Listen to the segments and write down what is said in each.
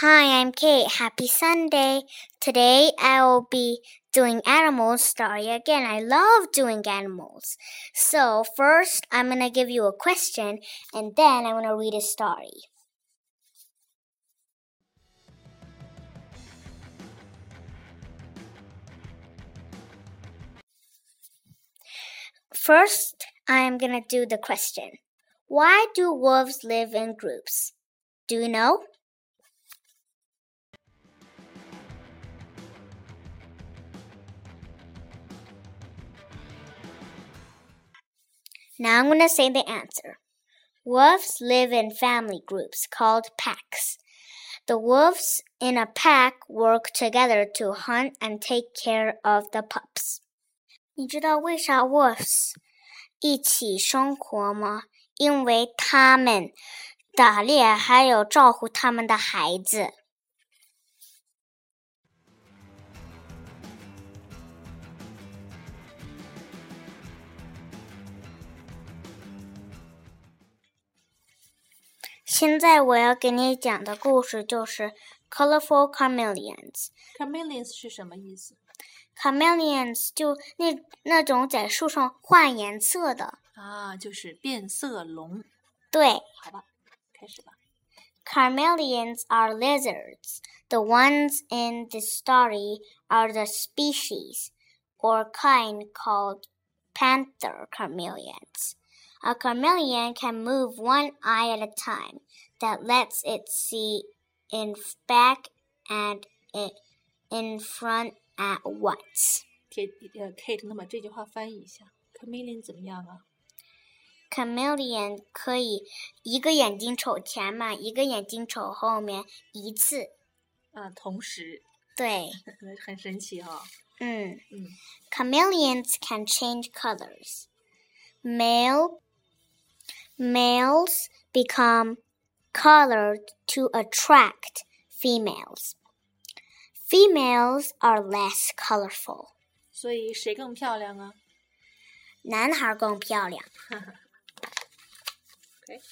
Hi, I'm Kate. Happy Sunday. Today I will be doing animals story again. I love doing animals. So first I'm going to give you a question and then I'm going to read a story. First, I am going to do the question. Why do wolves live in groups? Do you know? Now I'm going to say the answer. Wolves live in family groups called packs. The wolves in a pack work together to hunt and take care of the pups. 你知道为啥 wolves 一起生活吗？因为他们打猎，还有照顾他们的孩子。 现在我要给你讲的故事就是《Colorful Chameleons》。 Chameleons 是什么意思？ Chameleons 就那那种在树上换颜色的，啊，就是变色龙。对。好吧，开始吧。 Chameleons are lizards. The ones in the story are the species or kind called panther chameleons. A chameleon can move one eye at a time. That lets it see in back and in, in front at once. 铁呃，Kate，那么这句话翻译一下，Chameleon 怎么样啊？ Chameleon 可以一个眼睛瞅前面，一个眼睛瞅后面，一次。啊，同时，对，很神奇哈、嗯。嗯 Chameleons can change colors. Male males become colored to attract females. Females are less colorful. 所以谁更漂亮啊？男孩更漂亮。 OK，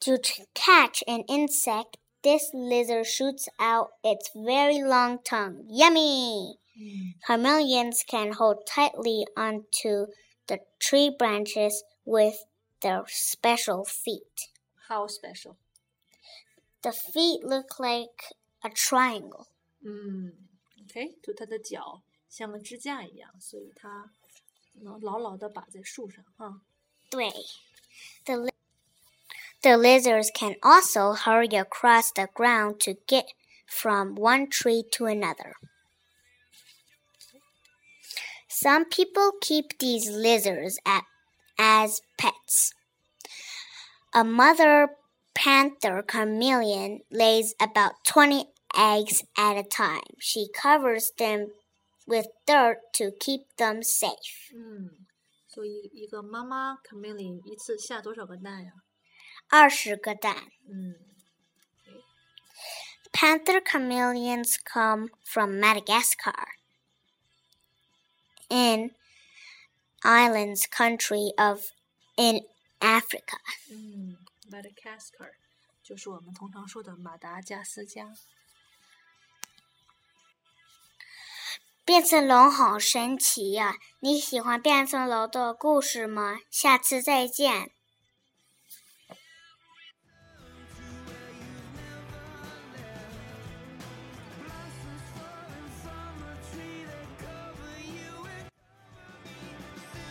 To t- catch an insect, this lizard shoots out its very long tongue. Yummy! 嗯 Chameleons can hold tightly onto the tree branches with their special feet. ，How special？ The feet look like a triangle. 嗯，OK，就它的脚像个支架一样，所以它能牢牢的把在树上啊。对. The, li- the lizards can also hurry across the ground to get from one tree to another. Some people keep these lizards at, as pets. A mother panther chameleon lays about 20 eggs at a time. She covers them with dirt to keep them safe. 嗯，所以一个妈妈 Chameleon 一次下多少个蛋呀？二十个蛋。嗯 Panther chameleons come from Madagascar, in islands country of in Africa. 嗯，Madagascar 就是我们通常说的马达加斯加。变色龙好神奇呀、你喜欢变色龙的故事吗？下次再见。